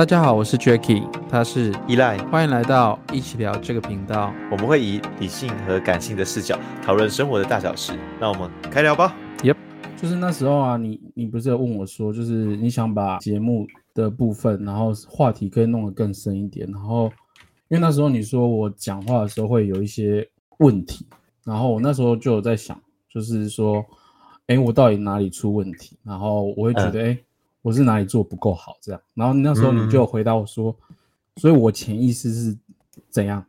大家好，我是 Jacky，他是依赖，欢迎来到一起聊这个频道。我们会以理性和感性的视角讨论生活的大小事。那我们开聊吧。Yep，就是那时候啊，你你不是有问我说，就是你想把节目的部分，然后话题可以弄得更深一点，然后因为那时候你说我讲话的时候会有一些问题，然后我那时候就有在想，就是说，哎，我到底哪里出问题？然后我会觉得，哎、嗯。诶我是哪里做不够好，这样，然后那时候你就回答我说，嗯、所以我潜意识是怎样？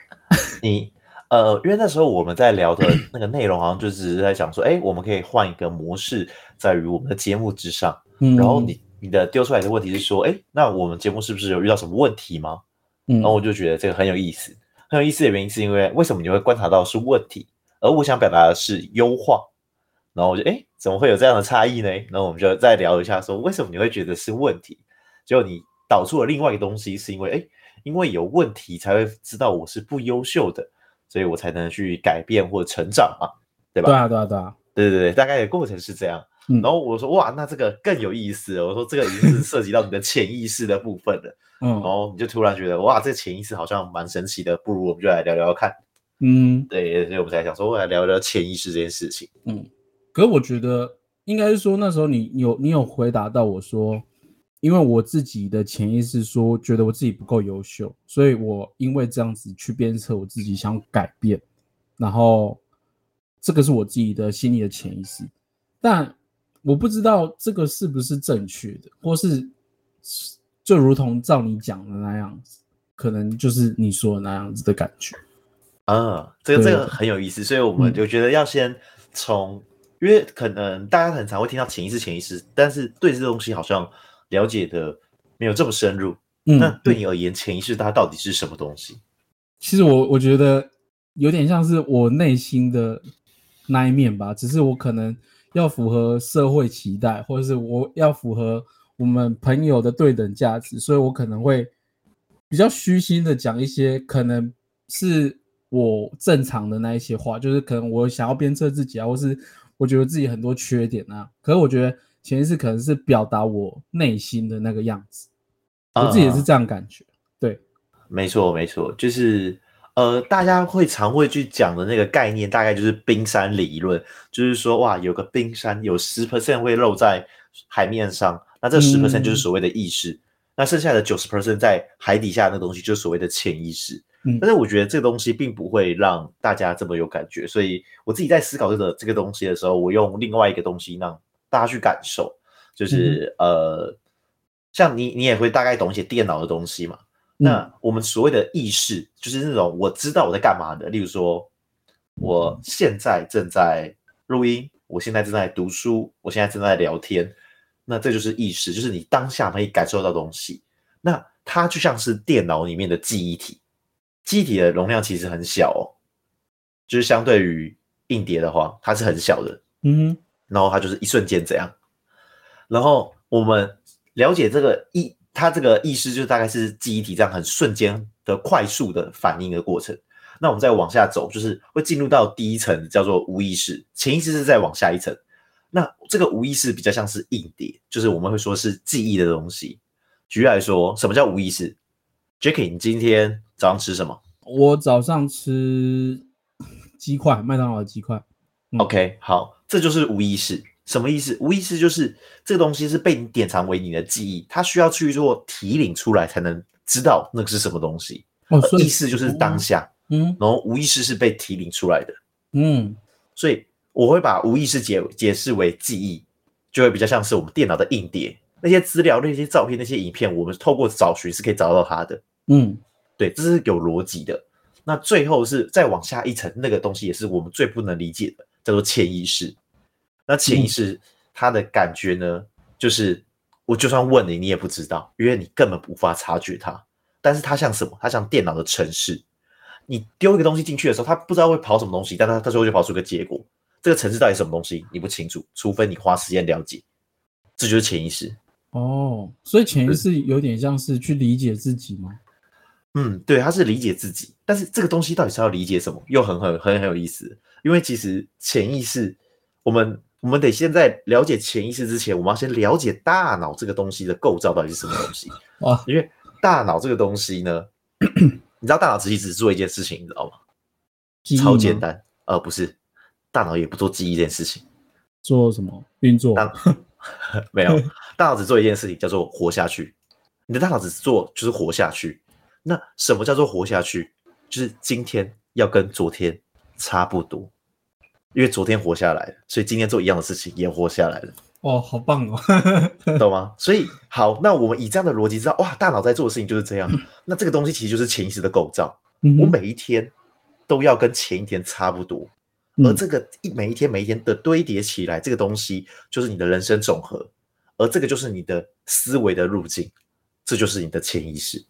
你呃，因为那时候我们在聊的那个内容，好像就只是在讲说，哎，我们可以换一个模式，在于我们的节目之上。嗯、然后你你的丢出来的问题是说，哎，那我们节目是不是有遇到什么问题吗？嗯、然后我就觉得这个很有意思，很有意思的原因是因为为什么你会观察到是问题，而我想表达的是优化。然后我就哎，怎么会有这样的差异呢？然后我们就再聊一下，说为什么你会觉得是问题？结果你导出了另外一个东西，是因为哎，因为有问题才会知道我是不优秀的，所以我才能去改变或成长嘛，对吧？对啊，对啊，对啊，对对对，大概的过程是这样。嗯、然后我说哇，那这个更有意思。我说这个已经是涉及到你的潜意识的部分了。嗯，然后你就突然觉得哇，这个潜意识好像蛮神奇的，不如我们就来聊聊看。嗯，对，所以我们才想说，我来聊聊潜意识这件事情。嗯。可是我觉得应该是说，那时候你有你有回答到我说，因为我自己的潜意识说觉得我自己不够优秀，所以我因为这样子去鞭策我自己想改变，然后这个是我自己的心里的潜意识，但我不知道这个是不是正确的，或是就如同照你讲的那样子，可能就是你说的那样子的感觉。啊，这个这个很有意思，所以我们就觉得要先从。因为可能大家很常会听到潜意识、潜意识，但是对这东西好像了解的没有这么深入。嗯，那对你而言，潜意识它到底是什么东西？其实我我觉得有点像是我内心的那一面吧，只是我可能要符合社会期待，或者是我要符合我们朋友的对等价值，所以我可能会比较虚心的讲一些可能是我正常的那一些话，就是可能我想要鞭策自己啊，或是。我觉得自己很多缺点啊，可是我觉得潜意识可能是表达我内心的那个样子，我自己也是这样感觉。嗯、对，没错没错，就是呃，大家会常会去讲的那个概念，大概就是冰山理论，就是说哇，有个冰山有十 percent 会露在海面上，那这十 percent 就是所谓的意识，嗯、那剩下的九十 percent 在海底下那东西就是所谓的潜意识。嗯，但是我觉得这个东西并不会让大家这么有感觉，所以我自己在思考这个这个东西的时候，我用另外一个东西让大家去感受，就是、嗯、呃，像你你也会大概懂一些电脑的东西嘛。嗯、那我们所谓的意识，就是那种我知道我在干嘛的，例如说，我现在正在录音，我现在正在读书，我现在正在聊天，那这就是意识，就是你当下可以感受到东西。那它就像是电脑里面的记忆体。记忆体的容量其实很小哦，就是相对于硬碟的话，它是很小的。嗯，然后它就是一瞬间这样。然后我们了解这个意，它这个意思就大概是记忆体这样很瞬间的快速的反应的过程。那我们再往下走，就是会进入到第一层，叫做无意识。潜意识是再往下一层。那这个无意识比较像是硬碟，就是我们会说是记忆的东西。举例来说，什么叫无意识？Jacky，你今天早上吃什么？我早上吃鸡块，麦当劳的鸡块。嗯、OK，好，这就是无意识。什么意思？无意识就是这个东西是被你典藏为你的记忆，它需要去做提领出来才能知道那个是什么东西。哦，意识就是当下，嗯，然后无意识是被提领出来的，嗯，所以我会把无意识解解释为记忆，就会比较像是我们电脑的硬碟，那些资料、那些照片、那些影片，我们透过找寻是可以找到它的，嗯。对，这是有逻辑的。那最后是再往下一层，那个东西也是我们最不能理解的，叫做潜意识。那潜意识它的感觉呢，嗯、就是我就算问你，你也不知道，因为你根本无法察觉它。但是它像什么？它像电脑的程式。你丢一个东西进去的时候，它不知道会跑什么东西，但它它最后就跑出个结果。这个程式到底什么东西，你不清楚，除非你花时间了解。这就是潜意识。哦，所以潜意识有点像是去理解自己吗？嗯，对，他是理解自己，但是这个东西到底是要理解什么，又很很很很有意思。因为其实潜意识，我们我们得先在了解潜意识之前，我们要先了解大脑这个东西的构造到底是什么东西 啊？因为大脑这个东西呢，你知道大脑其实只做一件事情，你知道吗？超简单，呃，不是，大脑也不做记忆这件事情，做什么运作？没有，大脑只做一件事情，叫做活下去。你的大脑只做就是活下去。那什么叫做活下去？就是今天要跟昨天差不多，因为昨天活下来了，所以今天做一样的事情也活下来了。哦，好棒哦，懂吗？所以好，那我们以这样的逻辑知道，哇，大脑在做的事情就是这样。嗯、那这个东西其实就是潜意识的构造。嗯、我每一天都要跟前一天差不多，嗯、而这个一每一天每一天的堆叠起来，这个东西就是你的人生总和，而这个就是你的思维的路径。这就是你的潜意识，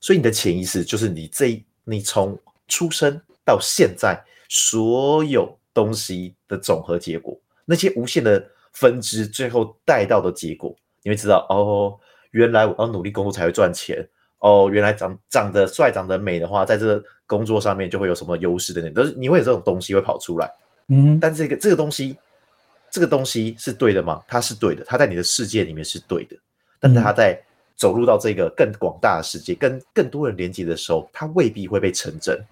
所以你的潜意识就是你这你从出生到现在所有东西的总和结果，那些无限的分支最后带到的结果，你会知道哦，原来我要努力工作才会赚钱哦，原来长长得帅、长得美的话，在这个工作上面就会有什么优势等等，都是你会有这种东西会跑出来。嗯，但这个这个东西，这个东西是对的吗？它是对的，它在你的世界里面是对的，但是它在。走入到这个更广大的世界，跟更多人连接的时候，它未必会被成真，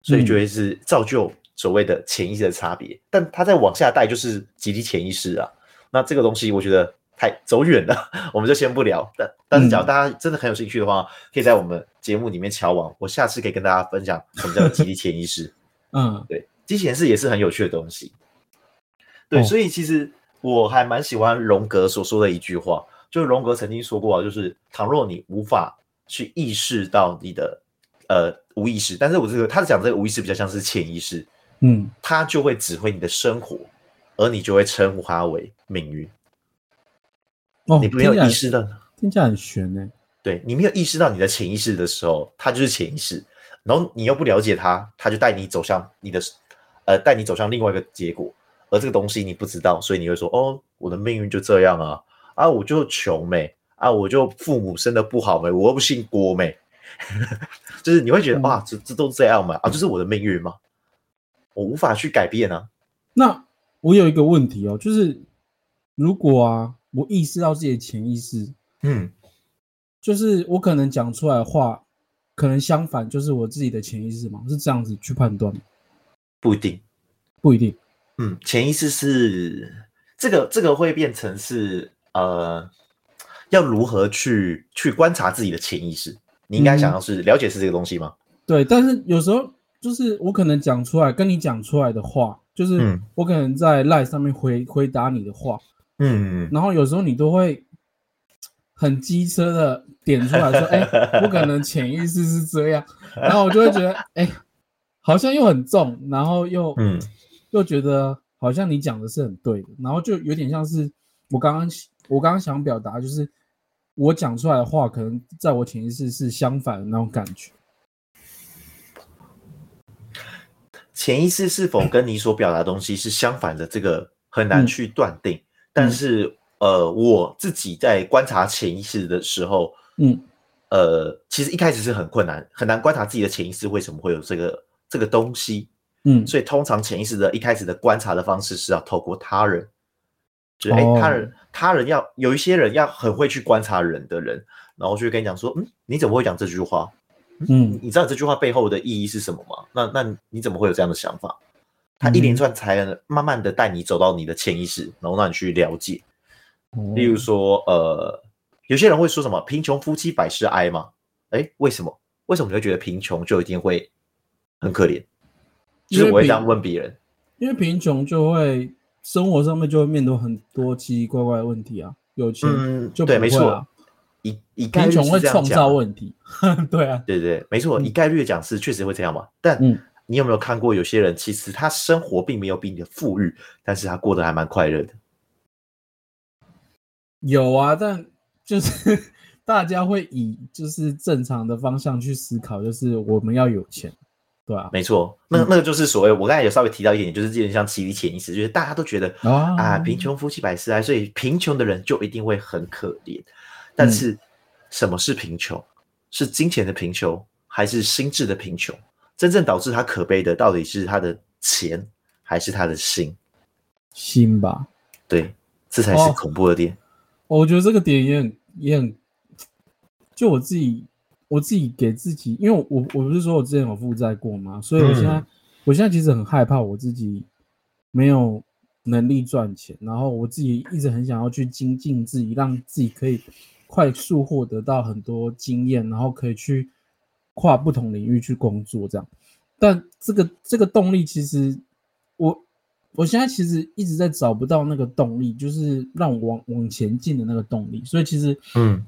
所以就会是造就所谓的潜意识的差别。但它再往下带就是集体潜意识啊。那这个东西我觉得太走远了，我们就先不聊。但但是，假如大家真的很有兴趣的话，可以在我们节目里面敲碗，我下次可以跟大家分享什么叫集体潜意识。嗯，对，集体潜意识也是很有趣的东西。对，所以其实我还蛮喜欢荣格所说的一句话。就是荣格曾经说过啊，就是倘若你无法去意识到你的呃无意识，但是我这个他讲这个无意识比较像是潜意识，嗯，他就会指挥你的生活，而你就会称呼它为命运。哦，你没有意识到，听起来很玄呢。对，你没有意识到你的潜意识的时候，它就是潜意识，然后你又不了解它，它就带你走向你的呃带你走向另外一个结果，而这个东西你不知道，所以你会说哦，我的命运就这样啊。啊，我就穷没啊，我就父母生的不好没，我又不姓郭没，就是你会觉得哇，这这都这样嘛？啊，这是我的命运吗？我无法去改变啊。那我有一个问题哦，就是如果啊，我意识到自己的潜意识，嗯，就是我可能讲出来的话，可能相反，就是我自己的潜意识嘛，是这样子去判断吗？不一定，不一定。嗯，潜意识是这个，这个会变成是。呃，要如何去去观察自己的潜意识？你应该想要是了解是这个东西吗？嗯，对，但是有时候就是我可能讲出来跟你讲出来的话，就是我可能在 LINE 上面回回答你的话，嗯，然后有时候你都会很机车的点出来说，哎、欸，我可能潜意识是这样，然后我就会觉得，哎、欸，好像又很重，然后又嗯，又觉得好像你讲的是很对的，然后就有点像是我刚刚。我刚刚想表达就是，我讲出来的话，可能在我潜意识是相反的那种感觉。潜意识是否跟你所表达的东西是相反的，这个很难去断定。嗯、但是，呃，我自己在观察潜意识的时候，嗯，呃，其实一开始是很困难，很难观察自己的潜意识为什么会有这个这个东西。嗯，所以通常潜意识的一开始的观察的方式是要透过他人。就是哎，他人他人要有一些人要很会去观察人的人，然后就跟你讲说，嗯，你怎么会讲这句话？嗯，你知道这句话背后的意义是什么吗？那那你怎么会有这样的想法？他一连串才能慢慢的带你走到你的潜意识，然后让你去了解。例如说，呃，有些人会说什么“贫穷夫妻百事哀”吗？哎，为什么？为什么你会觉得贫穷就一定会很可怜？就是我会这样问别人，因为贫穷就会。生活上面就会面对很多奇奇怪怪的问题啊，有钱就 对，没错，以以概率是这样讲，贫穷会创造问题，对啊，对对，没错，以概率讲是确实会这样嘛。但你有没有看过有些人其实他生活并没有比你的富裕，但是他过得还蛮快乐的？有啊，但就是 大家会以就是正常的方向去思考，就是我们要有钱。对啊，没错，那那个就是所谓，我刚才有稍微提到一点，就是有点像集体潜意识，就是大家都觉得啊，贫穷夫妻百事哀，所以贫穷的人就一定会很可怜。但是，什么是贫穷？是金钱的贫穷，还是心智的贫穷？真正导致他可悲的，到底是他的钱，还是他的心？心吧。对，这才是恐怖的点。哦，我觉得这个点也很也很，就我自己我自己给自己，因为我我不是说我之前有负债过吗？所以我现在、嗯、我现在其实很害怕我自己没有能力赚钱，然后我自己一直很想要去精进自己，让自己可以快速获得到很多经验，然后可以去跨不同领域去工作这样。但这个这个动力其实我。我现在其实一直在找不到那个动力，就是让我往往前进的那个动力。所以其实，嗯，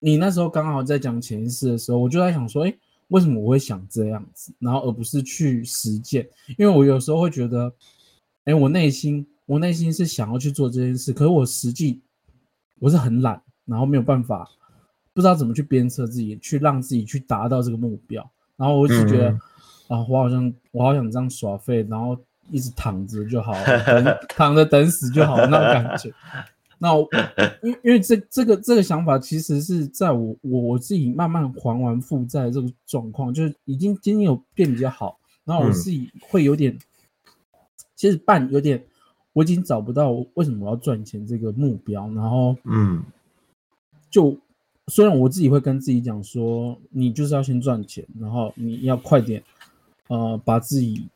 你那时候刚好在讲潜意识的时候，我就在想说，哎，为什么我会想这样子，然后而不是去实践？因为我有时候会觉得，哎，我内心我内心是想要去做这件事，可是我实际我是很懒，然后没有办法，不知道怎么去鞭策自己，去让自己去达到这个目标。然后我一直觉得，啊，我好像我好想这样耍废，然后。一直躺着就好了，躺着等死就好了，那种感觉。那我因因为这这个这个想法，其实是在我我我自己慢慢还完负债这个状况，就是已经今天有变比较好。然后我自己会有点，其实半有点，我已经找不到为什么我要赚钱这个目标。然后嗯，就虽然我自己会跟自己讲说，你就是要先赚钱，然后你要快点，呃，把自己。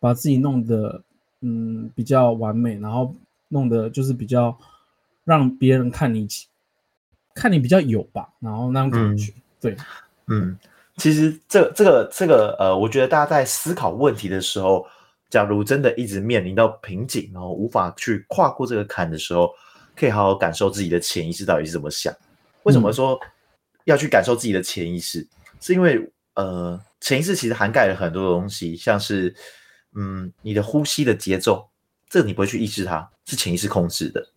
把自己弄得嗯比较完美，然后弄得就是比较让别人看你看你比较有吧，然后那种感觉，嗯、对，嗯，其实这这个这个呃，我觉得大家在思考问题的时候，假如真的一直面临到瓶颈，然后无法去跨过这个坎的时候，可以好好感受自己的潜意识到底是怎么想。为什么说要去感受自己的潜意识？嗯、是因为呃，潜意识其实涵盖了很多东西，像是。嗯，你的呼吸的节奏，这个你不会去抑制它，是潜意识控制的。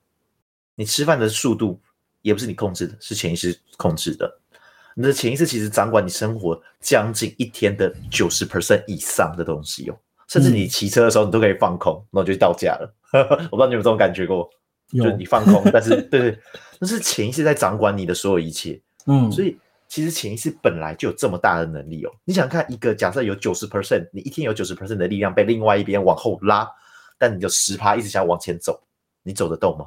你吃饭的速度也不是你控制的，是潜意识控制的。你的潜意识其实掌管你生活将近一天的九十 percent 以上的东西哦，甚至你骑车的时候你都可以放空，然后就到家了。我不知道你有没有这种感觉过，就你放空，但是对对，那是潜意识在掌管你的所有一切。嗯，所以。其实潜意识本来就有这么大的能力哦。你想看一个假设有九十 percent，你一天有九十 percent 的力量被另外一边往后拉，但你就十趴一直想往前走，你走得动吗？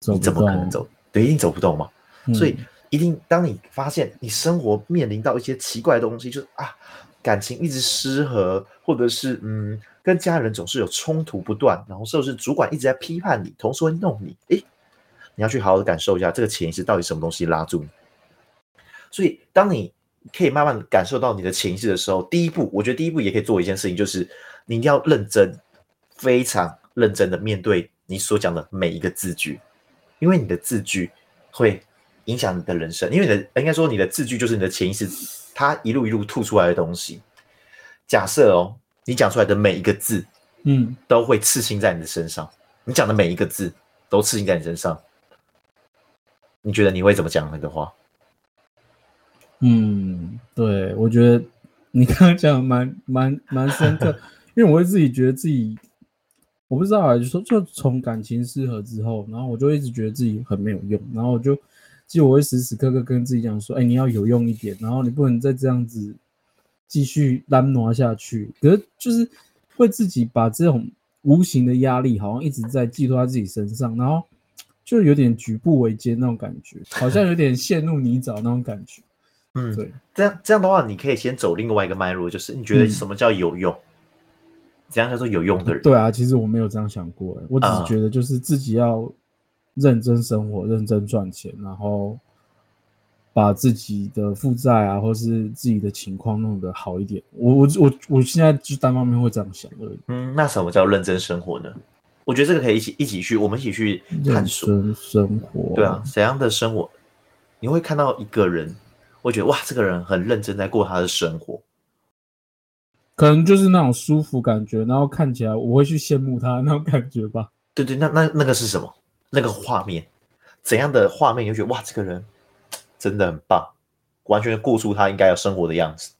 你怎么可能走？对，一定走不动嘛。嗯、所以一定当你发现你生活面临到一些奇怪的东西，就是啊，感情一直失和，或者是嗯，跟家人总是有冲突不断，然后甚至是主管一直在批判你，同事会弄你，诶，你要去好好的感受一下这个潜意识到底什么东西拉住你。所以，当你可以慢慢感受到你的潜意识的时候，第一步，我觉得第一步也可以做一件事情，就是你一定要认真，非常认真的面对你所讲的每一个字句，因为你的字句会影响你的人生，因为你的应该说你的字句就是你的潜意识，它一路一路吐出来的东西。假设哦，你讲出来的每一个字，嗯，都会刺心在你的身上，你讲的每一个字都刺心在你身上，你觉得你会怎么讲那个话？嗯，对，我觉得你刚刚讲的蛮蛮蛮深刻，因为我会自己觉得自己，我不知道啊，就说就从感情失和之后，然后我就一直觉得自己很没有用，然后我就其实我会时时刻刻跟自己讲说，哎，你要有用一点，然后你不能再这样子继续单挪下去，可是就是会自己把这种无形的压力好像一直在寄托在自己身上，然后就有点举步维艰那种感觉，好像有点陷入泥沼那种感觉。嗯，对，这样这样的话，你可以先走另外一个脉络，就是你觉得什么叫有用？嗯、怎样叫做有用的人？对啊，其实我没有这样想过，我只是觉得就是自己要认真生活，嗯、认真赚钱，然后把自己的负债啊，或是自己的情况弄得好一点。我我我我现在就单方面会这样想而已。嗯，那什么叫认真生活呢？我觉得这个可以一起一起去，我们一起去探索生活。对啊，怎样的生活？你会看到一个人。我觉得哇，这个人很认真在过他的生活，可能就是那种舒服感觉，然后看起来我会去羡慕他那种感觉吧。对对，那那那个是什么？那个画面，怎样的画面？你就觉得哇，这个人真的很棒，完全顾出他应该要生活的样子。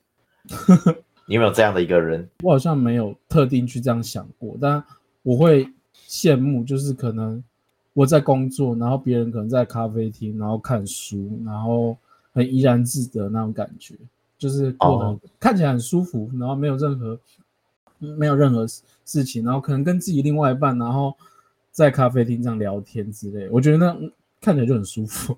你有没有这样的一个人？我好像没有特定去这样想过，但我会羡慕，就是可能我在工作，然后别人可能在咖啡厅，然后看书，然后。很怡然自得那种感觉，就是过得、oh. 看起来很舒服，然后没有任何没有任何事情，然后可能跟自己另外一半，然后在咖啡厅这样聊天之类，我觉得那看起来就很舒服。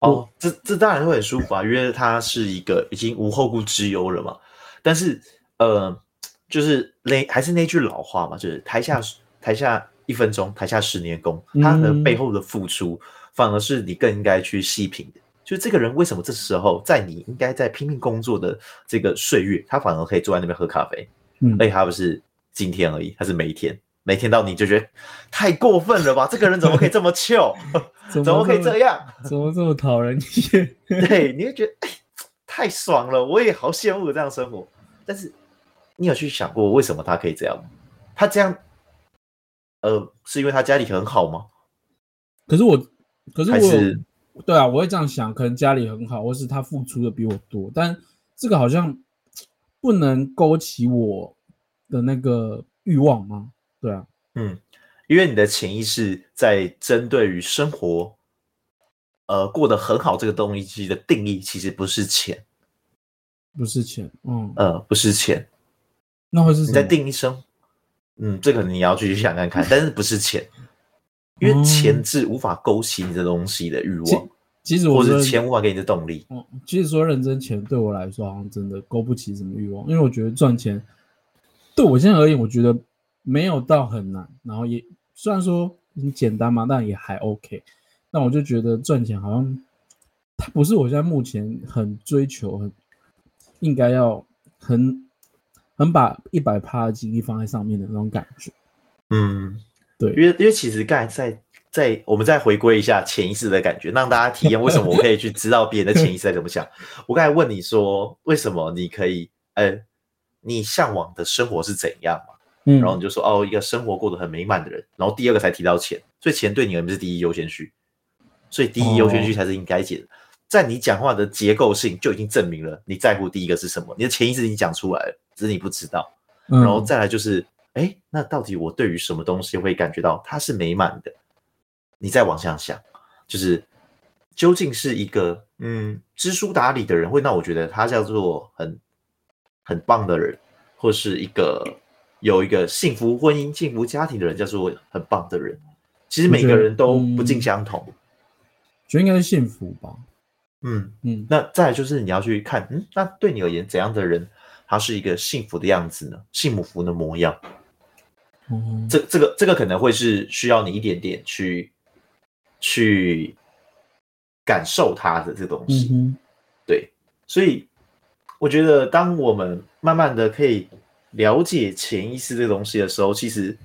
哦，这这当然会很舒服啊，因为他是一个已经无后顾之忧了嘛。但是，呃，就是那还是那句老话嘛，就是台下台下一分钟，台下十年功。他的背后的付出，反而是你更应该去细品的。就这个人为什么这时候在你应该在拼命工作的这个岁月，他反而可以坐在那边喝咖啡？嗯，而且他不是今天而已，他是每一天，每天到你就觉得太过分了吧？这个人怎么可以这么糗？怎么，怎么可以这样？怎么这么讨人厌？对，你会觉得哎，太爽了，我也好羡慕这样生活。但是你有去想过为什么他可以这样吗？他这样，呃，是因为他家里很好吗？可是我，可是我。是对啊，我会这样想，可能家里很好，或是他付出的比我多，但这个好像不能勾起我的那个欲望吗？对啊，嗯，因为你的潜意识在针对于生活，呃，过得很好这个东西的定义，其实不是钱，不是钱，嗯，呃，不是钱，那会是你在定义生，嗯，这个你要去想看看，但是不是钱。因为钱是无法勾起你的东西的欲望，其实我或者钱无法给你的动力。嗯，其实说认真，钱对我来说好像真的勾不起什么欲望，因为我觉得赚钱对我现在而言，我觉得没有到很难，然后也虽然说很简单嘛，但也还 OK。但我就觉得赚钱好像它不是我现在目前很追求、很应该要很很把一百趴的精力放在上面的那种感觉。嗯。对，因为因为其实刚才在在我们再回归一下潜意识的感觉，让大家体验为什么我可以去知道别人的潜意识在怎么想。我刚才问你说，为什么你可以呃，你向往的生活是怎样嘛？嗯，然后你就说哦，一个生活过得很美满的人。然后第二个才提到钱，所以钱对你而言是第一优先序，所以第一优先序才是应该解的。在你讲话的结构性就已经证明了你在乎第一个是什么，你的潜意识已经讲出来了，只是你不知道。然后再来就是。哎，那到底我对于什么东西会感觉到它是美满的？你再往下想，就是究竟是一个嗯知书达理的人，会让我觉得他叫做很很棒的人，或是一个有一个幸福婚姻、幸福家庭的人，叫做很棒的人。其实每个人都不尽相同，觉得应该是幸福吧。嗯嗯，那再来就是你要去看，嗯，那对你而言怎样的人，他是一个幸福的样子呢？幸福的模样。嗯，这这个这个可能会是需要你一点点去去感受它的这个东西，嗯，对，所以我觉得当我们慢慢的可以了解潜意识这东西的时候，其实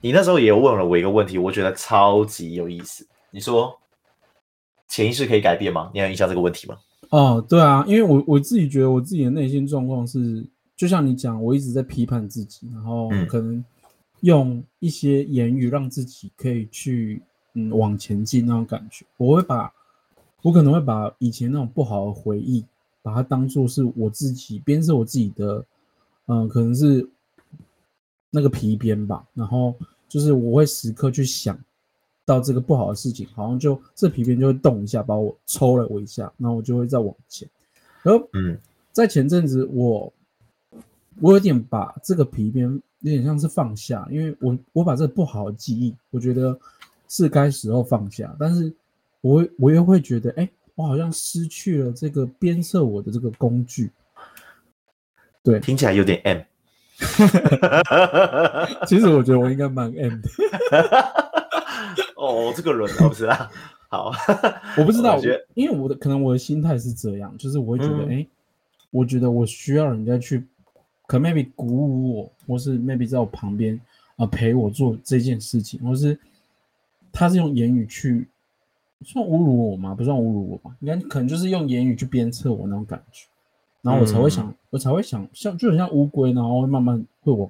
你那时候也问了我一个问题，我觉得超级有意思。你说潜意识可以改变吗？你有印象这个问题吗？哦，对啊，因为我我自己觉得我自己的内心状况是，就像你讲，我一直在批判自己，然后可能，嗯。用一些言语让自己可以去嗯往前进那种感觉，我会把，我可能会把以前那种不好的回忆，把它当做是我自己鞭策我自己的，嗯，可能是那个皮鞭吧。然后就是我会时刻去想到这个不好的事情，好像就这皮鞭就会动一下，把我抽了我一下，然后我就会再往前。然后嗯，在前阵子我我有点把这个皮鞭。有点像是放下，因为我我把这不好的记忆，我觉得是该时候放下，但是我我又会觉得，哎，我好像失去了这个鞭策我的这个工具。对，听起来有点 M。其实我觉得我应该蛮 M 的。哦，这个人我，不知道。好，我不知道，因为我的可能我的心态是这样，就是我会觉得，哎、嗯，我觉得我需要人家去。可 maybe 鼓舞我，或是 maybe 在我旁边啊、呃、陪我做这件事情，或是他是用言语去算侮辱我吗？不算侮辱我吧，应该可能就是用言语去鞭策我那种感觉，然后我才会想，嗯、我才会想像就很像乌龟，然后会慢慢会往，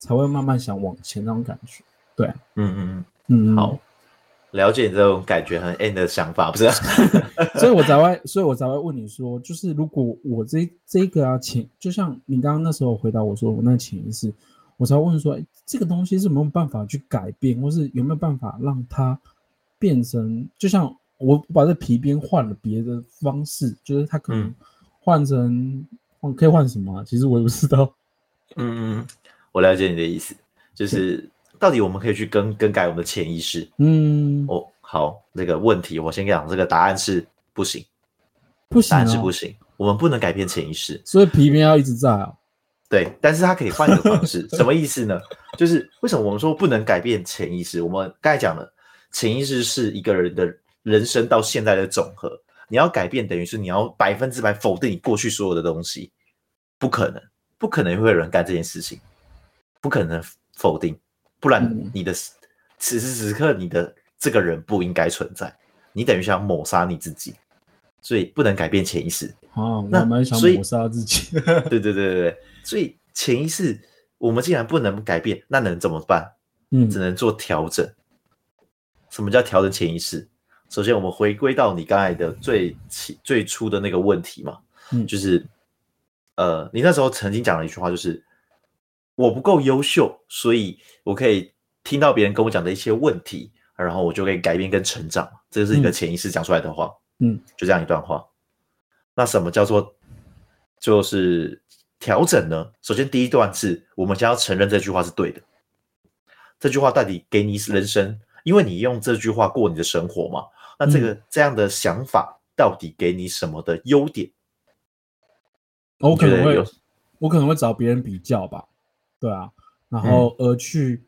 才会慢慢想往前那种感觉。对，嗯嗯嗯，好。了解你这种感觉很 N 的想法，不是？所以我才会，所以我才会问你说，就是如果我这这个啊潜，就像你刚刚那时候回答我说，我那潜意识，我才会问说，这个东西是没有办法去改变，或是有没有办法让它变成，就像我把这皮鞭换了别的方式，就是它可能换成换、嗯、可以换什么、啊？其实我也不知道。嗯嗯，我了解你的意思，就是到底我们可以去更更改我们的潜意识。嗯，哦，好，那个问题我先讲，这个答案是不行，不行、哦，答案是不行，我们不能改变潜意识，所以皮鞭要一直在啊。对，但是它可以换一个方式，什么意思呢？就是为什么我们说不能改变潜意识？我们刚才讲了，潜意识是一个人的人生到现在的总和，你要改变，等于是你要百分之百否定你过去所有的东西，不可能，不可能会有人干这件事情，不可能否定，不然你的、嗯、此时此刻你的这个人不应该存在，你等于想抹杀你自己，所以不能改变潜意识。哦，那蛮想抹杀自己。对对对对对。所以潜意识，我们既然不能改变，那能怎么办？嗯，只能做调整。什么叫调整潜意识？首先，我们回归到你刚才的最起最初的那个问题嘛，嗯，就是，呃，你那时候曾经讲了一句话，就是我不够优秀，所以我可以听到别人跟我讲的一些问题，然后我就可以改变跟成长。这是你的潜意识讲出来的话，嗯，就这样一段话。那什么叫做就是？调整呢？首先，第一段是我们先要承认这句话是对的。这句话到底给你人生，因为你用这句话过你的生活嘛。那这个、嗯、这样的想法到底给你什么的优点？我可能会，我可能会找别人比较吧。对啊，然后而去，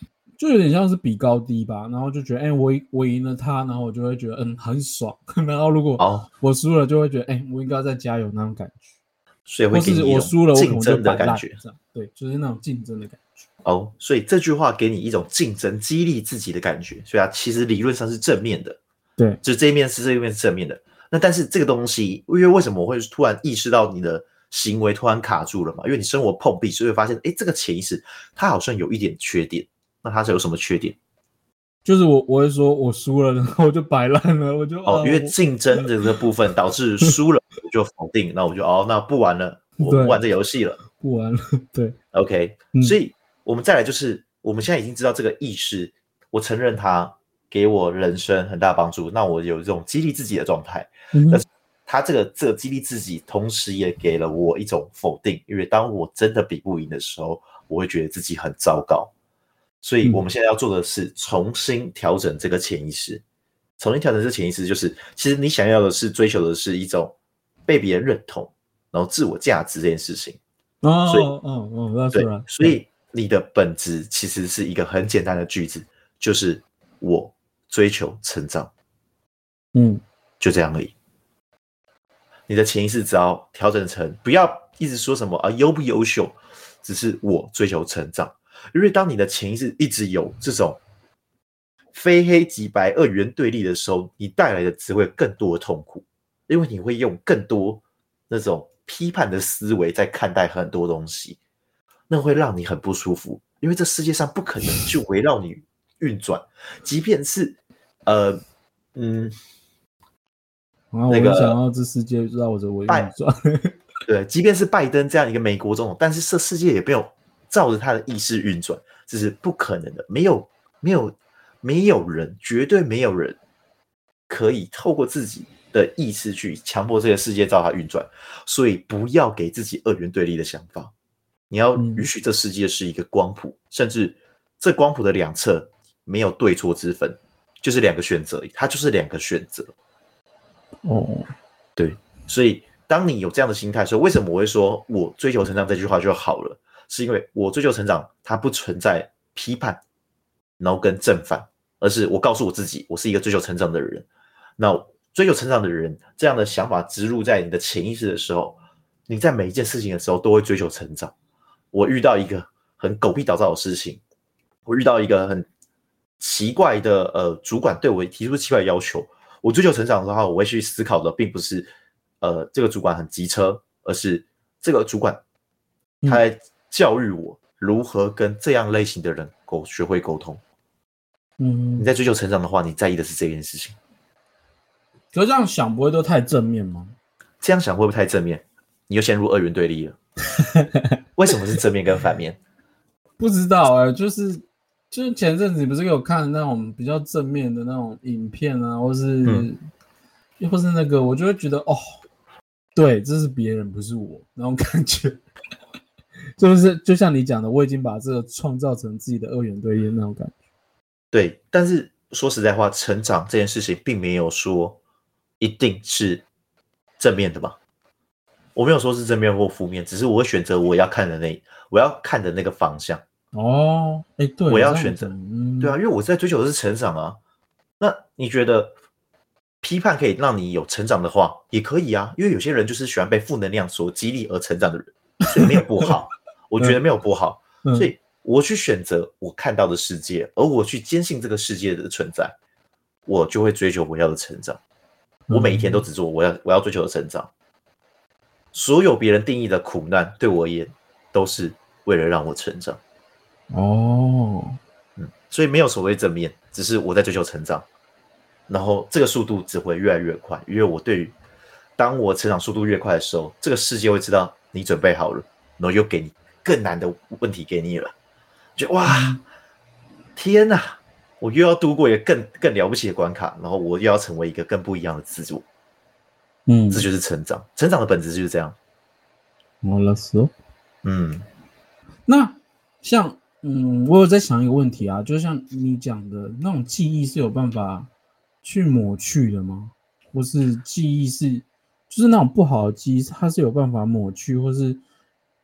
嗯、就有点像是比高低吧。然后就觉得，哎、欸，我我赢了他，然后我就会觉得，嗯，很爽。然后如果我输了，就会觉得，哎、欸，我应该再加油那种感觉。所以会给你一种竞争的感觉，对，就是那种竞争的感觉。哦，所以这句话给你一种竞争、激励自己的感觉，所以它其实理论上是正面的。对，就这一面是这一面是正面的。那但是这个东西，因为为什么我会突然意识到你的行为突然卡住了嘛？因为你生活碰壁，所以会发现，哎，这个潜意识它好像有一点缺点。那它是有什么缺点？就是我我会说我输了，然后我就摆烂了，我就哦，因为竞争的这个部分导致输了。就否定，那我就哦，那不玩了，我不玩这游戏了，不玩了。对，OK，嗯。所以我们再来就是，我们现在已经知道这个意识，我承认它给我人生很大帮助。那我有这种激励自己的状态，嗯，但是它这个这个激励自己，同时也给了我一种否定，因为当我真的比不赢的时候，我会觉得自己很糟糕。所以我们现在要做的是重新调整这个潜意识，重新调整这潜意识，就是其实你想要的是追求的是一种。被别人认同，然后自我价值这件事情，哦，所以，哦哦，对，所以你的本质其实是一个很简单的句子，就是我追求成长，嗯，就这样而已。你的潜意识只要调整成不要一直说什么啊优不优秀，只是我追求成长。因为当你的潜意识一直有这种非黑即白、二元对立的时候，你带来的只会更多的痛苦。因为你会用更多那种批判的思维在看待很多东西，那会让你很不舒服。因为这世界上不可能就围绕你运转，即便是呃嗯，那个想要这世界绕着我运转，对，即便是拜登这样一个美国总统，但是这世界也没有照着他的意识运转，这是不可能的。没有没有没有人，绝对没有人可以透过自己。的意识去强迫这个世界照他运转，所以不要给自己二元对立的想法。你要允许这世界是一个光谱，甚至这光谱的两侧没有对错之分，就是两个选择，它就是两个选择。哦，对，所以当你有这样的心态，所以为什么我会说我追求成长这句话就好了？是因为我追求成长，它不存在批判，然后跟正反，而是我告诉我自己，我是一个追求成长的人。那追求成长的人，这样的想法植入在你的潜意识的时候，你在每一件事情的时候都会追求成长。我遇到一个很狗屁倒灶的事情，我遇到一个很奇怪的呃主管对我提出奇怪的要求，我追求成长的话，我会去思考的并不是呃这个主管很急车，而是这个主管他在教育我如何跟这样类型的人沟学会沟通。嗯，你在追求成长的话，你在意的是这件事情。可是这样想不会都太正面吗？这样想会不会太正面？你又陷入二元对立了。为什么是正面跟反面？不知道哎、欸，就是就是前阵子你不是有看那种比较正面的那种影片啊，或是又、嗯、或是那个，我就会觉得哦，对，这是别人不是我那种感觉。就是就像你讲的，我已经把这个创造成自己的二元对立的那种感觉。对，但是说实在话，成长这件事情并没有说一定是正面的吧？我没有说是正面或负面，只是我会选择我要看的那我要看的那个方向。哦，哎，对，我要选择，嗯、对啊，因为我在追求的是成长啊。那你觉得批判可以让你有成长的话，也可以啊，因为有些人就是喜欢被负能量所激励而成长的人，所以没有不好，我觉得没有不好，嗯、所以我去选择我看到的世界，而我去坚信这个世界的存在，我就会追求我要的成长。我每一天都只做我要我要追求的成长，所有别人定义的苦难对我而言都是为了让我成长。哦，嗯，所以没有所谓正面，只是我在追求成长，然后这个速度只会越来越快，因为我对于当我成长速度越快的时候，这个世界会知道你准备好了，然后又给你更难的问题给你了，就哇，天哪，我又要度过一个更更了不起的关卡，然后我又要成为一个更不一样的自我，嗯，这就是成长，成长的本质就是这样。好了，是，嗯，那像。嗯，我有在想一个问题啊，就像你讲的那种记忆是有办法去抹去的吗？或是记忆是，就是那种不好的记忆，它是有办法抹去，或是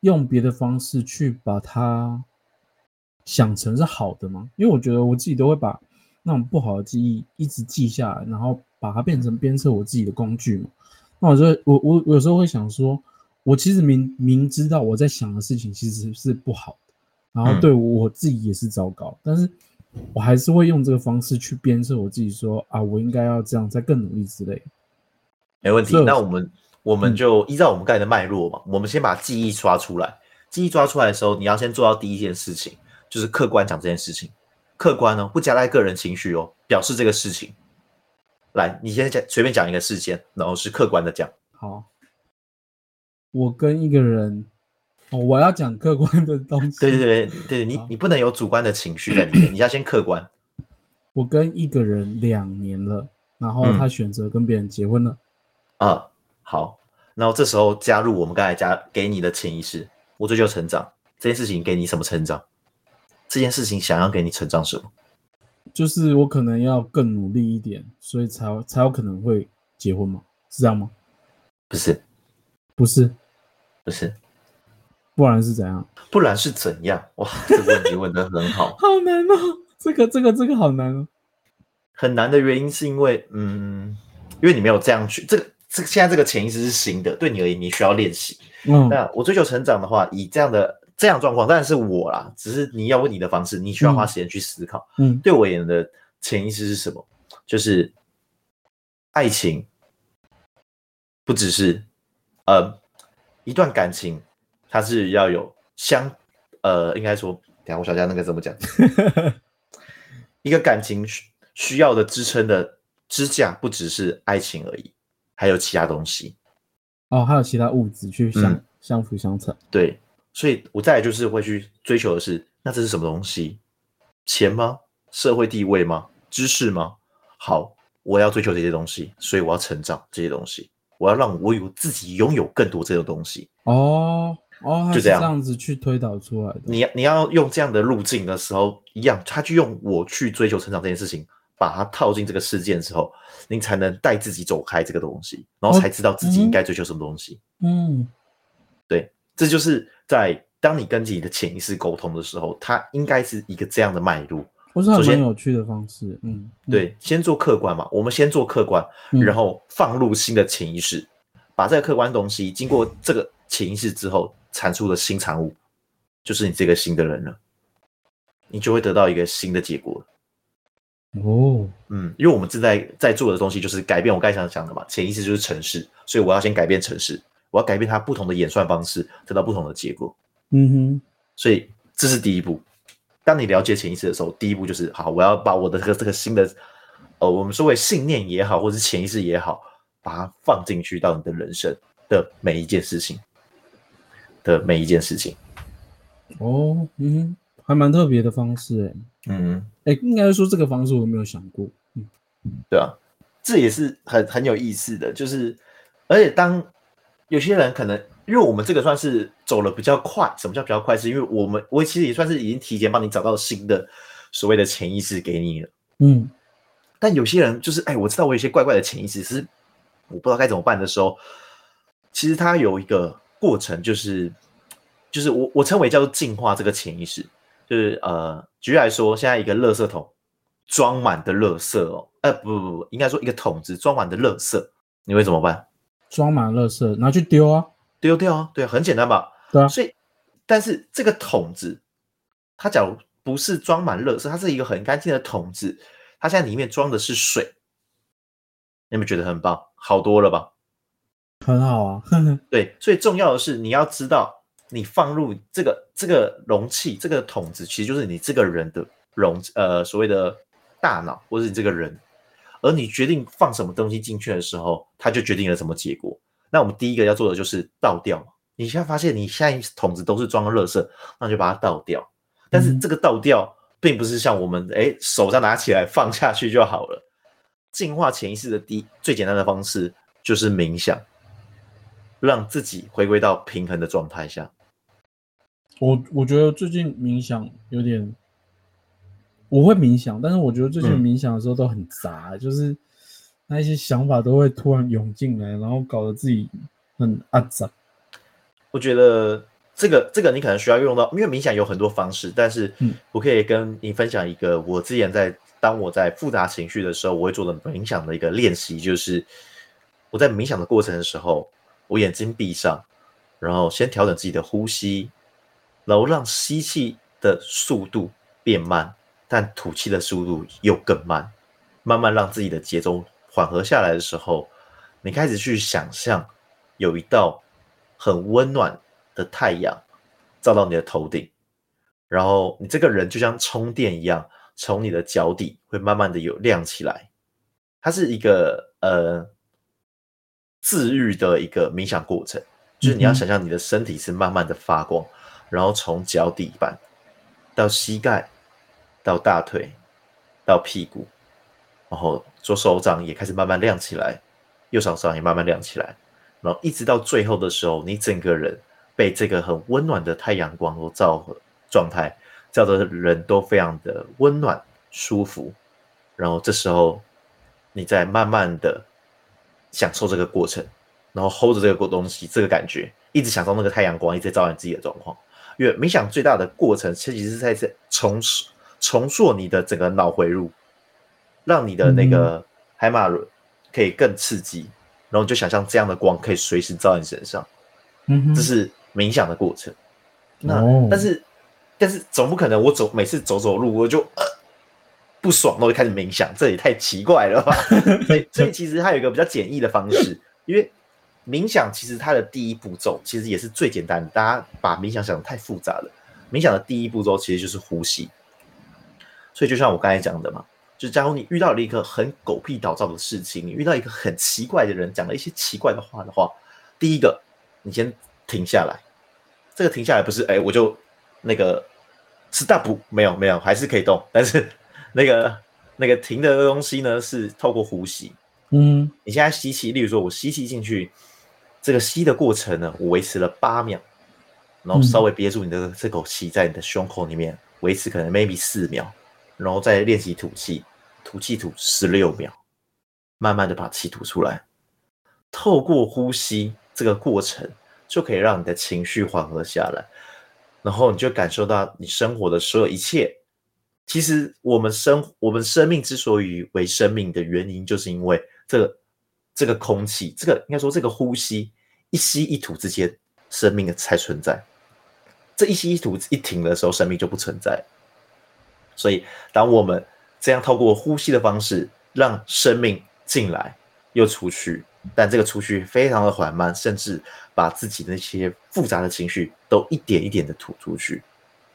用别的方式去把它想成是好的吗？因为我觉得我自己都会把那种不好的记忆一直记下来，然后把它变成鞭策我自己的工具嘛。那我觉得我我有时候会想说，我其实明明知道我在想的事情其实是不好。然后对我自己也是糟糕，嗯，但是我还是会用这个方式去鞭策我自己说，说啊，我应该要这样，再更努力之类。没问题，那我们我们就依照我们刚才的脉络嘛，嗯，我们先把记忆抓出来。记忆抓出来的时候，你要先做到第一件事情，就是客观讲这件事情。客观哦，不夹带个人情绪哦，表示这个事情。来，你先讲，随便讲一个事件，然后是客观的讲。好，我跟一个人。哦，我要讲客观的东西。对对对对，你你不能有主观的情绪在里面，你要先客观。我跟一个人两年了，然后他选择跟别人结婚了。嗯、啊，好，然后这时候加入我们刚才加给你的潜意识，我追求成长这件事情给你什么成长？这件事情想要给你成长什么？就是我可能要更努力一点，所以才才有可能会结婚吗？是这样吗？不是，不是，不是。不然是怎样？不然是怎样？哇，这个问题问的很好，好难哦！这个、这个、这个好难哦。很难的原因是因为，嗯，因为你没有这样去，这个、这个、现在这个潜意识是新的，对你而言，你需要练习。嗯，那我追求成长的话，以这样的这样状况，当然是我啦。只是你要问你的方式，你需要花时间去思考。嗯，对我而言的潜意识是什么？就是爱情，不只是呃一段感情。它是要有相，呃，应该说，等下我想想那个怎么讲，一个感情需需要的支撑的支架，不只是爱情而已，还有其他东西。哦，还有其他物质去相、嗯、相辅相成。对，所以我再来就是会去追求的是，那这是什么东西？钱吗？社会地位吗？知识吗？好，我要追求这些东西，所以我要成长这些东西，我要让我有自己拥有更多这种东西。哦。哦，就这样，这样子去推导出来的。你你要用这样的路径的时候，一样，他就用我去追求成长这件事情，把它套进这个事件的时候，你才能带自己走开这个东西，然后才知道自己应该追求什么东西。嗯，嗯对，这就是在当你跟自己的潜意识沟通的时候，它应该是一个这样的脉络。我是很有趣的方式。嗯，对，先做客观嘛，我们先做客观，然后放入新的潜意识，嗯，把这个客观东西经过这个潜意识之后。产出的新产物，就是你这个新的人了，你就会得到一个新的结果。哦，嗯，因为我们正在在做的东西就是改变我刚才讲的嘛，潜意识就是城市，所以我要先改变城市，我要改变它不同的演算方式，得到不同的结果。嗯哼，所以这是第一步。当你了解潜意识的时候，第一步就是好，我要把我的这个这个新的，呃，我们所谓信念也好，或者是潜意识也好，把它放进去到你的人生的每一件事情。的每一件事情，哦，嗯，还蛮特别的方式，哎，嗯，哎、欸，应该说这个方式我没有想过，嗯，对啊，这也是很很有意思的，就是，而且当有些人可能因为我们这个算是走了比较快。什么叫比较快？是因为我们我其实也算是已经提前帮你找到新的所谓的潜意识给你了。嗯，但有些人就是哎，我知道我有些怪怪的潜意识，是我不知道该怎么办的时候，其实他有一个过程，就是就是我我称为叫做净化这个潜意识。就是呃，举例来说，现在一个垃圾桶装满的垃圾哦，呃不不不，应该说一个桶子装满的垃圾，你会怎么办？装满垃圾拿去丢啊，丢掉啊，对，很简单吧？对啊。所以，但是这个桶子，它假如不是装满垃圾，它是一个很干净的桶子，它现在里面装的是水，你们觉得很棒，好多了吧？很好啊，对，所以重要的是你要知道。你放入这个这个容器，这个桶子，其实就是你这个人的容，呃，所谓的大脑，或是你这个人。而你决定放什么东西进去的时候，它就决定了什么结果。那我们第一个要做的就是倒掉。你现在发现你现在桶子都是装的垃圾，那就把它倒掉。但是这个倒掉，并不是像我们诶手上拿起来放下去就好了。净化潜意识的第一最简单的方式就是冥想。让自己回归到平衡的状态下。我我觉得最近冥想有点，我会冥想，但是我觉得最近冥想的时候都很杂，嗯、就是那一些想法都会突然涌进来，然后搞得自己很阿杂。我觉得这个这个你可能需要用到，因为冥想有很多方式，但是我可以跟你分享一个我之前在当我在复杂情绪的时候，我会做的冥想的一个练习，就是我在冥想的过程的时候。我眼睛闭上，然后先调整自己的呼吸，然后让吸气的速度变慢，但吐气的速度又更慢，慢慢让自己的节奏缓和下来的时候，你开始去想象有一道很温暖的太阳照到你的头顶，然后你这个人就像充电一样，从你的脚底会慢慢的有亮起来，它是一个呃。治愈的一个冥想过程，就是你要想象你的身体是慢慢的发光，嗯、然后从脚底板到膝盖，到大腿，到屁股，然后左手掌也开始慢慢亮起来，右手掌也慢慢亮起来，然后一直到最后的时候，你整个人被这个很温暖的太阳光所照和状态，照的人都非常的温暖舒服，然后这时候你再慢慢的。享受这个过程，然后 hold 着这个东西，这个感觉，一直享受那个太阳光，一直照亮自己的状况。因为冥想最大的过程，其实是在这重重塑你的整个脑回路，让你的那个海马轮可以更刺激，嗯、然后就想象这样的光可以随时照在你身上。嗯，这是冥想的过程。那、哦、但是但是总不可能我走每次走走路我就。呃不爽，了我就开始冥想，这也太奇怪了吧？所以，所以其实它有一个比较简易的方式，因为冥想其实它的第一步骤其实也是最简单的。大家把冥想想的太复杂了，冥想的第一步骤其实就是呼吸。所以，就像我刚才讲的嘛，就假如你遇到了一个很狗屁倒灶的事情，你遇到一个很奇怪的人讲了一些奇怪的话的话，第一个，你先停下来。这个停下来不是哎，我就那个 stop，没有没有，还是可以动，但是。那个那个停的东西呢，是透过呼吸。嗯，你现在吸气，例如说我吸气进去，这个吸的过程呢，我维持了八秒，然后稍微憋住你的这口气，在你的胸口里面维持可能 maybe 四秒，然后再练习吐气，吐气吐十六秒，慢慢的把气吐出来。透过呼吸这个过程，就可以让你的情绪缓和下来，然后你就感受到你生活的所有一切。其实我们生我们生命之所以为生命的原因，就是因为这个这个空气，这个应该说这个呼吸一吸一吐之间，生命才存在。这一吸一吐一停的时候，生命就不存在。所以，当我们这样透过呼吸的方式，让生命进来又出去，但这个出去非常的缓慢，甚至把自己那些复杂的情绪都一点一点的吐出去。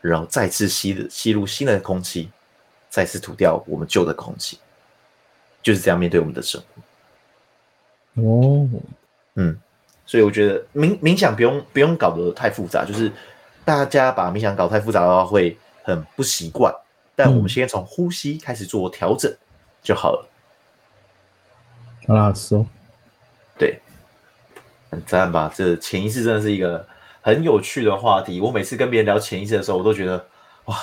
然后再次吸的吸入新的空气，再次吐掉我们旧的空气，就是这样面对我们的生活。哦，嗯，所以我觉得冥冥想不用不用搞得太复杂，就是大家把冥想搞太复杂的话会很不习惯。但我们先从呼吸开始做调整就好了。好啦，说，对，很赞吧？这潜意识真的是一个很有趣的话题。我每次跟别人聊潜意识的时候，我都觉得哇，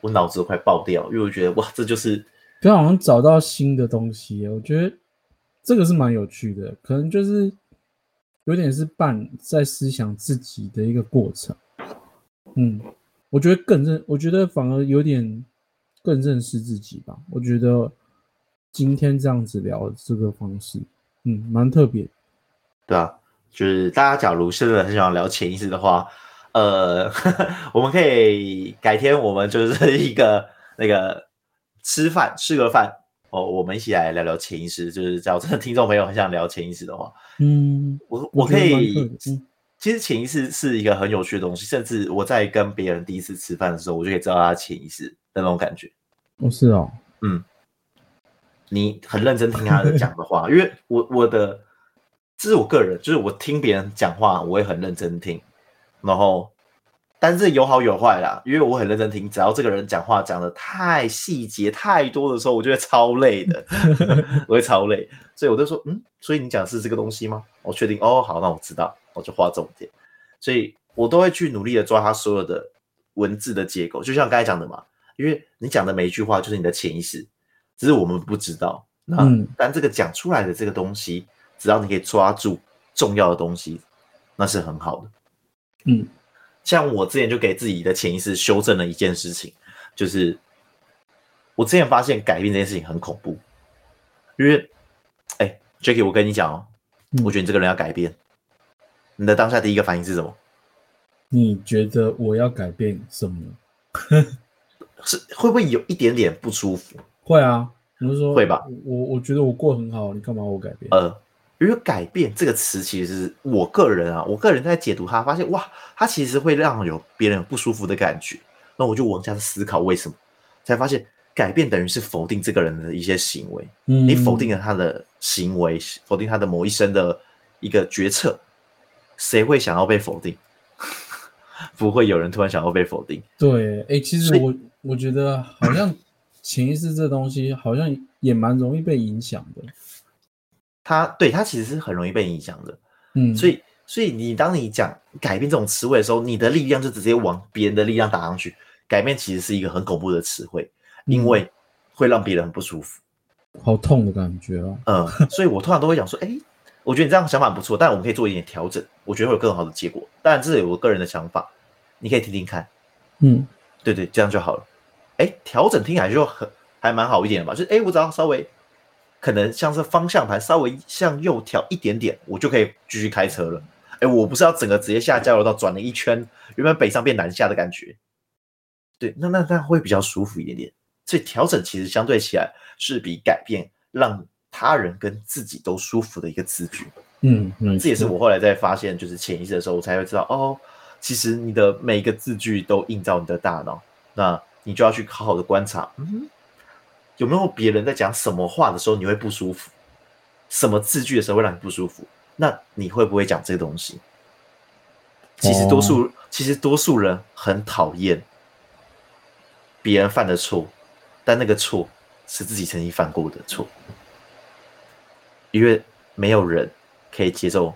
我脑子都快爆掉，因为我觉得哇，这就是就好像找到新的东西。我觉得这个是蛮有趣的，可能就是有点是半在思想自己的一个过程。嗯，我觉得更认，我觉得反而有点更认识自己吧。我觉得今天这样子聊这个方式，嗯，蛮特别。对啊。就是大家假如真的很想聊潜意识的话，呃 我们可以改天我们就是一个那个吃饭吃个饭哦，我们一起来聊聊潜意识。就是假如真的听众朋友很想聊潜意识的话，嗯，我我可以，嗯、其实潜意识是一个很有趣的东西，甚至我在跟别人第一次吃饭的时候，我就可以知道他潜意识的那种感觉。哦，是哦，嗯，你很认真听他的讲的话，因为我我的。这是我个人，就是我听别人讲话，我会很认真听，然后，但是有好有坏啦，因为我很认真听，只要这个人讲话讲的太细节太多的时候，我就会超累的，我会超累，所以我就说，嗯，所以你讲的是这个东西吗？我确定，哦，好，那我知道，我就画重点，所以我都会去努力的抓他所有的文字的结构，就像刚才讲的嘛，因为你讲的每一句话就是你的潜意识，只是我们不知道，那但这个讲出来的这个东西。只要你可以抓住重要的东西，那是很好的。嗯，像我之前就给自己的潜意识修正了一件事情，就是我之前发现改变这件事情很恐怖。因为，哎、欸，Jacky，我跟你讲哦，我觉得你这个人要改变，嗯、你的当下第一个反应是什么？你觉得我要改变什么？是会不会有一点点不舒服？会啊，比如说会吧？我我觉得我过很好，你干嘛我改变？呃。因为改变这个词，其实是我个人啊，我个人在解读它，发现哇，它其实会让有别人有不舒服的感觉。那我就往下思考为什么，才发现改变等于是否定这个人的一些行为。嗯，你否定了他的行为，否定他的某一生的一个决策，谁会想要被否定？不会有人突然想要被否定。对，哎，其实我我觉得好像潜意识这东西好像也蛮容易被影响的。他对他其实是很容易被影响的，嗯，所以所以你当你讲改变这种词汇的时候，你的力量就直接往别人的力量打上去。改变其实是一个很恐怖的词汇，因为会让别人很不舒服，好痛的感觉啊。嗯，所以我通常都会讲说，哎，我觉得你这样想法不错，但我们可以做一点调整，我觉得会有更好的结果。当然这是有我个人的想法，你可以听听看。嗯，对对，这样就好了。哎，调整听起来就很还蛮好一点的吧？就是哎，我只要稍微。可能像是方向盘稍微向右调一点点，我就可以继续开车了。哎，我不是要整个直接下交流道转了一圈，原本北上变南下的感觉。对，那那那会比较舒服一点点。所以调整其实相对起来是比改变让他人跟自己都舒服的一个字句。嗯嗯，这也是我后来在发现就是潜意识的时候，我才会知道哦，其实你的每一个字句都映照你的大脑，那你就要去好好的观察。嗯。有没有别人在讲什么话的时候你会不舒服？什么字句的时候会让你不舒服？那你会不会讲这个东西？其实多数、哦、其实多数人很讨厌别人犯的错，但那个错是自己曾经犯过的错，因为没有人可以接受，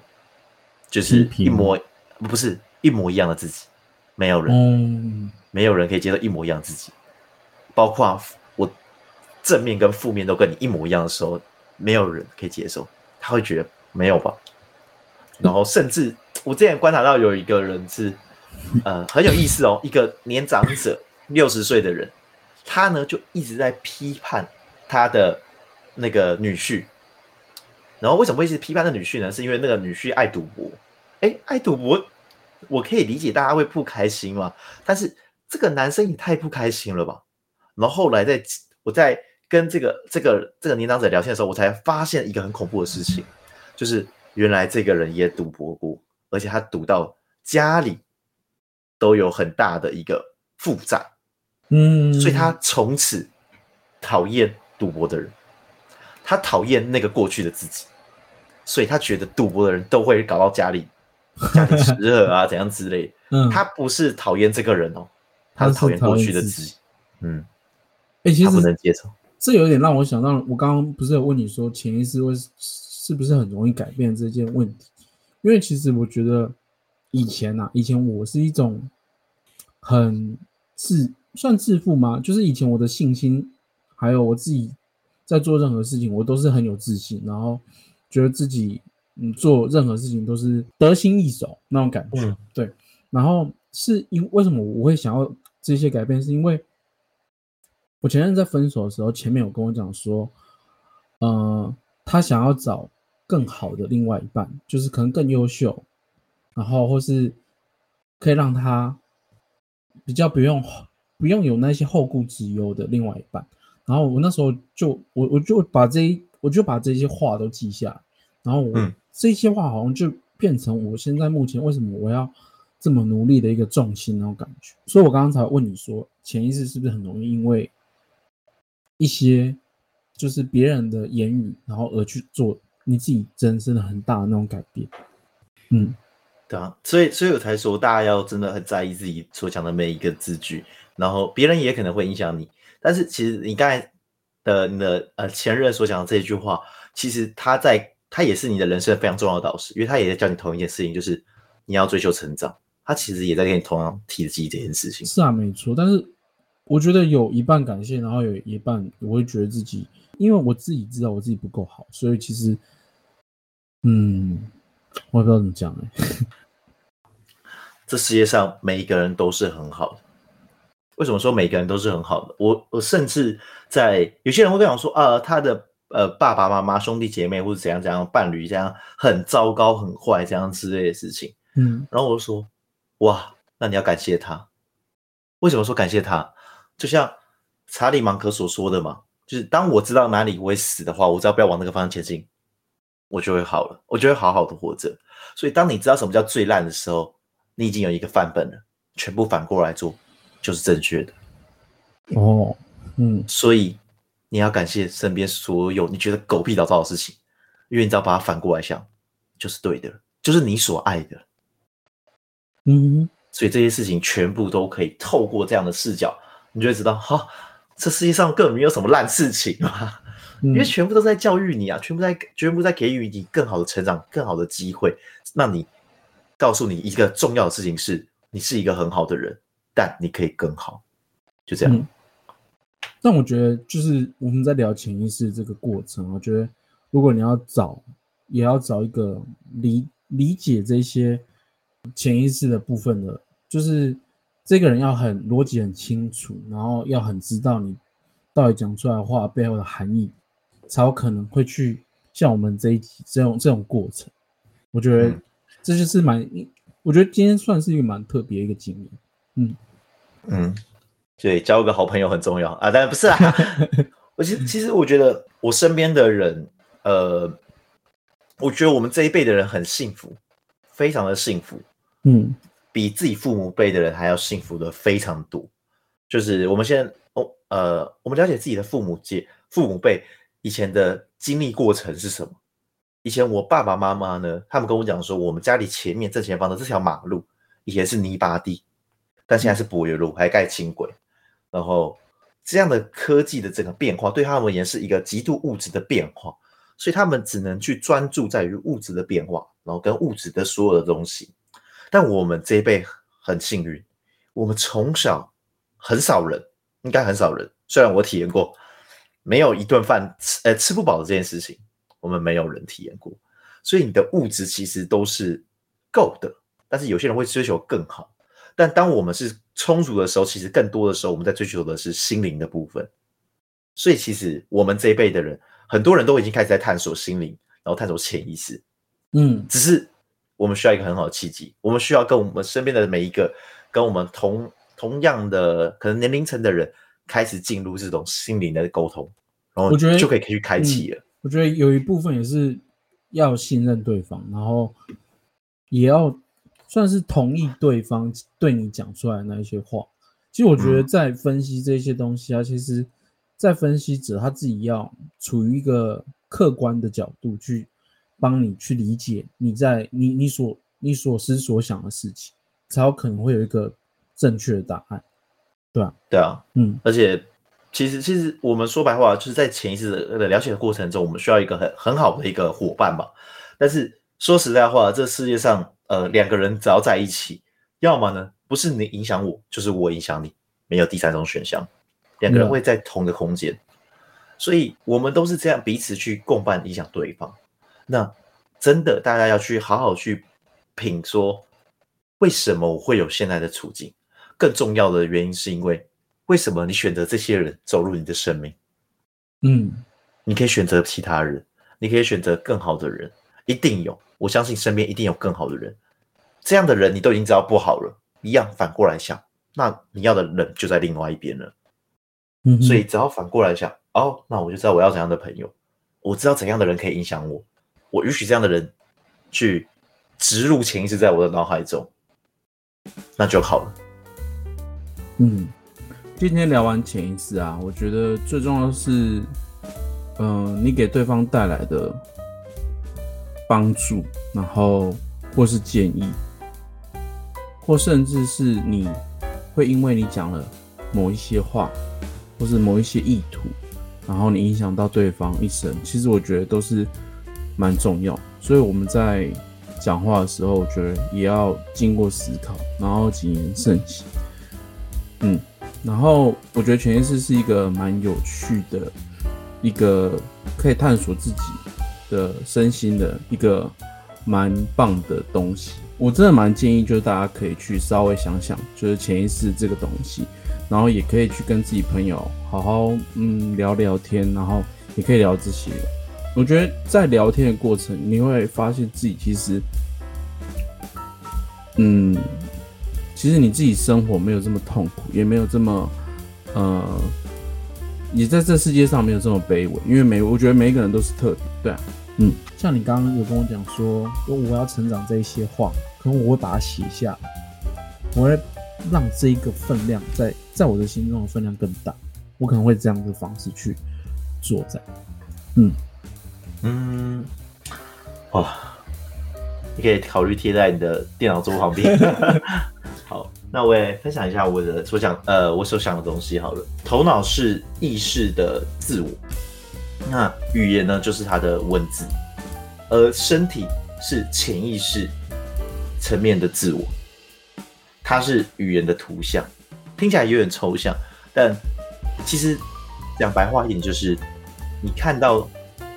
就是一模不是一模一样的自己，没有人，嗯、没有人可以接受一模一样的自己，包括。正面跟负面都跟你一模一样的时候，没有人可以接受，他会觉得没有吧。然后甚至我之前观察到有一个人是，呃，很有意思哦，一个年长者六十岁的人，他呢就一直在批判他的那个女婿。然后为什么会一直批判那女婿呢？是因为那个女婿爱赌博。哎，爱赌博，我可以理解大家会不开心嘛。但是这个男生也太不开心了吧。然后后来在我在。跟这个这个这个年长者聊天的时候，我才发现一个很恐怖的事情，就是原来这个人也赌博过，而且他赌到家里都有很大的一个负债，嗯，所以他从此讨厌赌博的人，他讨厌那个过去的自己，所以他觉得赌博的人都会搞到家里家庭失和啊，怎样之类的。嗯，他不是讨厌这个人哦，他是讨厌过去的自己。嗯，哎，其实他不能接受。这有点让我想到，我刚刚不是有问你说潜意识会是不是很容易改变这件问题？因因为其实我觉得以前啊，以前我是一种很自算自负吗？就是以前我的信心，还有我自己在做任何事情，我都是很有自信，然后觉得自己嗯做任何事情都是得心应手那种感觉。嗯、对，然后是因为什么我会想要这些改变，是因为我前任在分手的时候，前面有跟我讲说，呃，他想要找。更好的另外一半，就是可能更优秀，然后或是可以让他比较不用不用有那些后顾之忧的另外一半。然后我那时候就我我就把这一我就把这些话都记下，然后我、嗯、这些话好像就变成我现在目前为什么我要这么努力的一个重心那种感觉。所以我刚刚才问你说，潜意识是不是很容易因为一些就是别人的言语，然后而去做。你自己真的很大的那种改变，嗯，对啊，所以所以我才说，大家要真的很在意自己所讲的每一个字句，然后别人也可能会影响你。但是其实你刚才的你的呃前任所讲的这一句话，其实他在他也是你的人生非常重要的导师，因为他也在教你同一件事情，就是你要追求成长。他其实也在跟你同样提及这件事情。是啊，没错。但是我觉得有一半感谢，然后有一半我会觉得自己，因为我自己知道我自己不够好，所以其实。嗯，我也不知道怎么讲哎。这世界上每一个人都是很好的。为什么说每个人都是很好的？我我甚至在有些人会跟我说啊，他的呃爸爸妈妈、兄弟姐妹或者怎样怎样伴侣这样很糟糕、很坏这样之类的事情。嗯，然后我就说哇，那你要感谢他。为什么说感谢他？就像查理芒格所说的嘛，就是当我知道哪里我会死的话，我只要不要往那个方向前进。我就会好了，我就会好好的活着。所以，当你知道什么叫最烂的时候，你已经有一个范本了，全部反过来做就是正确的。哦，嗯，所以你要感谢身边所有你觉得狗屁倒灶的事情，因为你只要把它反过来想，就是对的，就是你所爱的。嗯，所以这些事情全部都可以透过这样的视角，你就会知道，哈、哦，这世界上根本没有什么烂事情啊。因为全部都在教育你啊，全部在全部在给予你更好的成长、更好的机会。那你告诉你一个重要的事情是，你是一个很好的人，但你可以更好，就这样。嗯、但我觉得，就是我们在聊潜意识这个过程，我觉得如果你要找，也要找一个理理解这些潜意识的部分的，就是这个人要很逻辑很清楚，然后要很知道你到底讲出来的话背后的含义。才有可能会去像我们这一集这种这种过程，我觉得这就是蛮，嗯、我觉得今天算是一个蛮特别的一个经验。嗯嗯，对，交个好朋友很重要啊，当然不是啊。我其实其实我觉得我身边的人，呃，我觉得我们这一辈的人很幸福，非常的幸福。嗯，比自己父母辈的人还要幸福的非常多。就是我们现在哦，呃，我们了解自己的父母界父母辈。以前的经历过程是什么？以前我爸爸妈妈呢，他们跟我讲说，我们家里前面正前方的这条马路以前是泥巴地，但现在是柏油路，还盖轻轨。然后这样的科技的整个变化，对他们而言是一个极度物质的变化，所以他们只能去专注在于物质的变化，然后跟物质的所有的东西。但我们这一辈很幸运，我们从小很少人，应该很少人，虽然我体验过。没有一顿饭吃，呃，吃不饱的这件事情，我们没有人体验过。所以你的物质其实都是够的，但是有些人会追求更好。但当我们是充足的时候，其实更多的时候我们在追求的是心灵的部分。所以其实我们这一辈的人，很多人都已经开始在探索心灵，然后探索潜意识。嗯，只是我们需要一个很好的契机，我们需要跟我们身边的每一个跟我们同同样的可能年龄层的人。开始进入这种心灵的沟通，然后我觉得就可以去开启了。我觉得有一部分也是要信任对方，然后也要算是同意对方对你讲出来的那一些话。其实我觉得在分析这些东西啊，嗯、其实，在分析者他自己要处于一个客观的角度去帮你去理解你在你你所你所思所想的事情，才有可能会有一个正确的答案。对啊，对啊，嗯，而且其实其实我们说白话，就是在潜意识的了解的过程中，我们需要一个很很好的一个伙伴嘛。但是说实在话，这世界上呃两个人只要在一起，要么呢不是你影响我，就是我影响你，没有第三种选项。两个人会在同一个空间，嗯、所以我们都是这样彼此去共伴影响对方。那真的大家要去好好去品说，为什么我会有现在的处境？更重要的原因是因为为什么你选择这些人走入你的生命？嗯，你可以选择其他人，你可以选择更好的人，一定有。我相信身边一定有更好的人。这样的人你都已经知道不好了，一样反过来想，那你要的人就在另外一边了。嗯，所以只要反过来想，哦，那我就知道我要怎样的朋友，我知道怎样的人可以影响我，我允许这样的人去植入潜意识在我的脑海中，那就好了。嗯，今天聊完潜意识啊，我觉得最重要的是，嗯、你给对方带来的帮助，然后或是建议，或甚至是你会因为你讲了某一些话，或是某一些意图，然后你影响到对方一生，其实我觉得都是蛮重要。所以我们在讲话的时候，我觉得也要经过思考，然后谨言慎行。嗯，然后我觉得潜意识是一个蛮有趣的，一个可以探索自己的身心的一个蛮棒的东西。我真的蛮建议，就是大家可以去稍微想想，就是潜意识这个东西，然后也可以去跟自己朋友好好嗯聊聊天，然后也可以聊这些。我觉得在聊天的过程，你会发现自己其实，嗯。其实你自己生活没有这么痛苦，也没有这么，呃，你在这世界上没有这么卑微，因为每我觉得每一个人都是特别，对啊，嗯，像你刚刚有跟我讲说，说我要成长这一些话，可能我会把它写下来，我会让这一个分量在在我的心中的分量更大，我可能会这样的方式去做在，嗯嗯，哇，你可以考虑贴在你的电脑桌旁边。好，那我也分享一下我的所想，呃，我所想的东西好了。头脑是意识的自我，那语言呢，就是它的文字，而身体是潜意识层面的自我，它是语言的图像，听起来有点抽象，但其实讲白话一点，就是你看到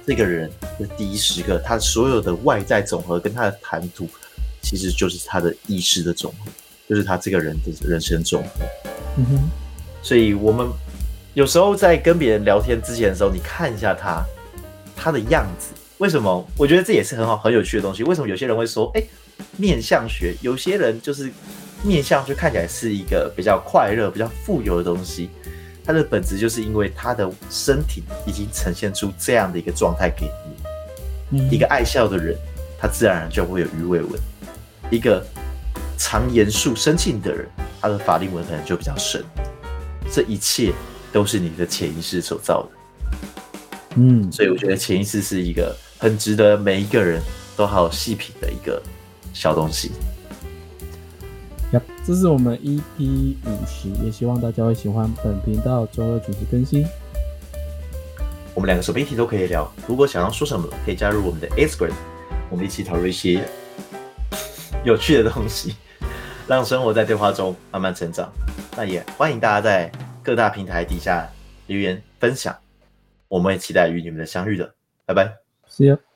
这个人的第一时刻，他所有的外在总和跟他的谈吐，其实就是他的意识的总和。就是他这个人的人生总和，嗯哼，所以我们有时候在跟别人聊天之前的时候，你看一下他他的样子，为什么？我觉得这也是很好很有趣的东西。为什么有些人会说，哎，面相学，有些人就是面相就看起来是一个比较快乐、比较富有的东西，它的本质就是因为他的身体已经呈现出这样的一个状态给你。一个爱笑的人，他自然而然就会有鱼尾纹，一个。常严肃生气的人，他的法令纹可能就比较深。这一切都是你的潜意识所造的。嗯，所以我觉得潜意识是一个很值得每一个人都好好细品的一个小东西。呀，这是我们 EP 五十，也希望大家会喜欢本频道周二准时更新。我们两个什么议题都可以聊，如果想要说什么，可以加入我们的 Instagram，我们一起讨论一些有趣的东西。让生活在对话中慢慢成长。那也欢迎大家在各大平台底下留言分享，我们也期待与你们的相遇的。拜拜，See you.